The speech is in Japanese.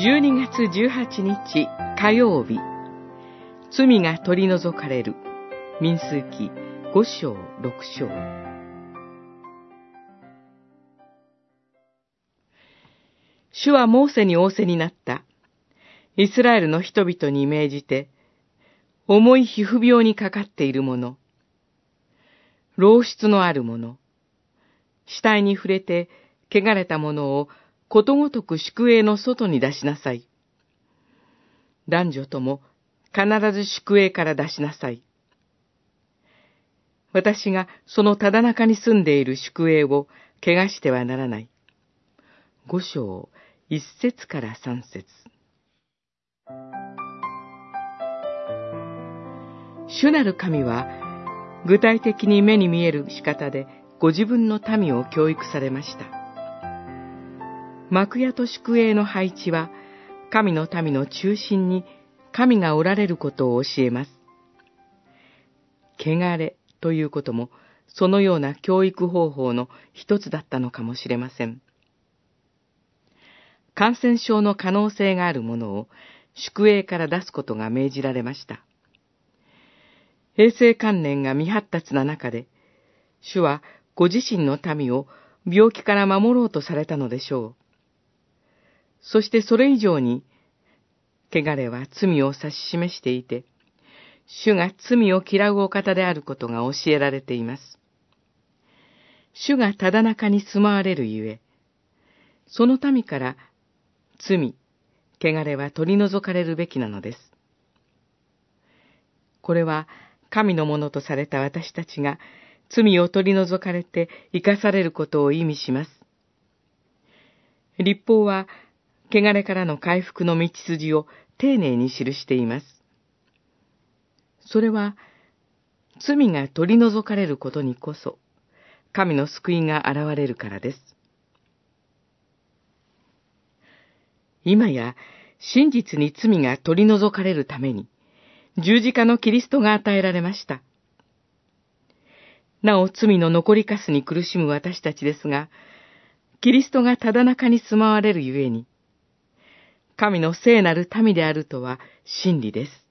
12月18日火曜日、罪が取り除かれる、民数記5章6章。主はモーセに仰せになった。イスラエルの人々に命じて、重い皮膚病にかかっている者、老出のある者、死体に触れて汚れた者をことごとく宿営の外に出しなさい。男女とも必ず宿営から出しなさい。私がそのただ中に住んでいる宿営を怪我してはならない。五章、一節から三節。主なる神は、具体的に目に見える仕方でご自分の民を教育されました。幕屋と宿営の配置は、神の民の中心に神がおられることを教えます。汚れということも、そのような教育方法の一つだったのかもしれません。感染症の可能性があるものを宿営から出すことが命じられました。衛生観念が未発達な中で、主はご自身の民を病気から守ろうとされたのでしょう。そしてそれ以上に、汚れは罪を指し示していて、主が罪を嫌うお方であることが教えられています。主がただ中に住まわれるゆえ、その民から罪、汚れは取り除かれるべきなのです。これは神のものとされた私たちが罪を取り除かれて生かされることを意味します。立法は汚れからの回復の道筋を丁寧に記しています。それは、罪が取り除かれることにこそ、神の救いが現れるからです。今や、真実に罪が取り除かれるために、十字架のキリストが与えられました。なお罪の残りかすに苦しむ私たちですが、キリストがただ中に住まわれるゆえに、神の聖なる民であるとは真理です。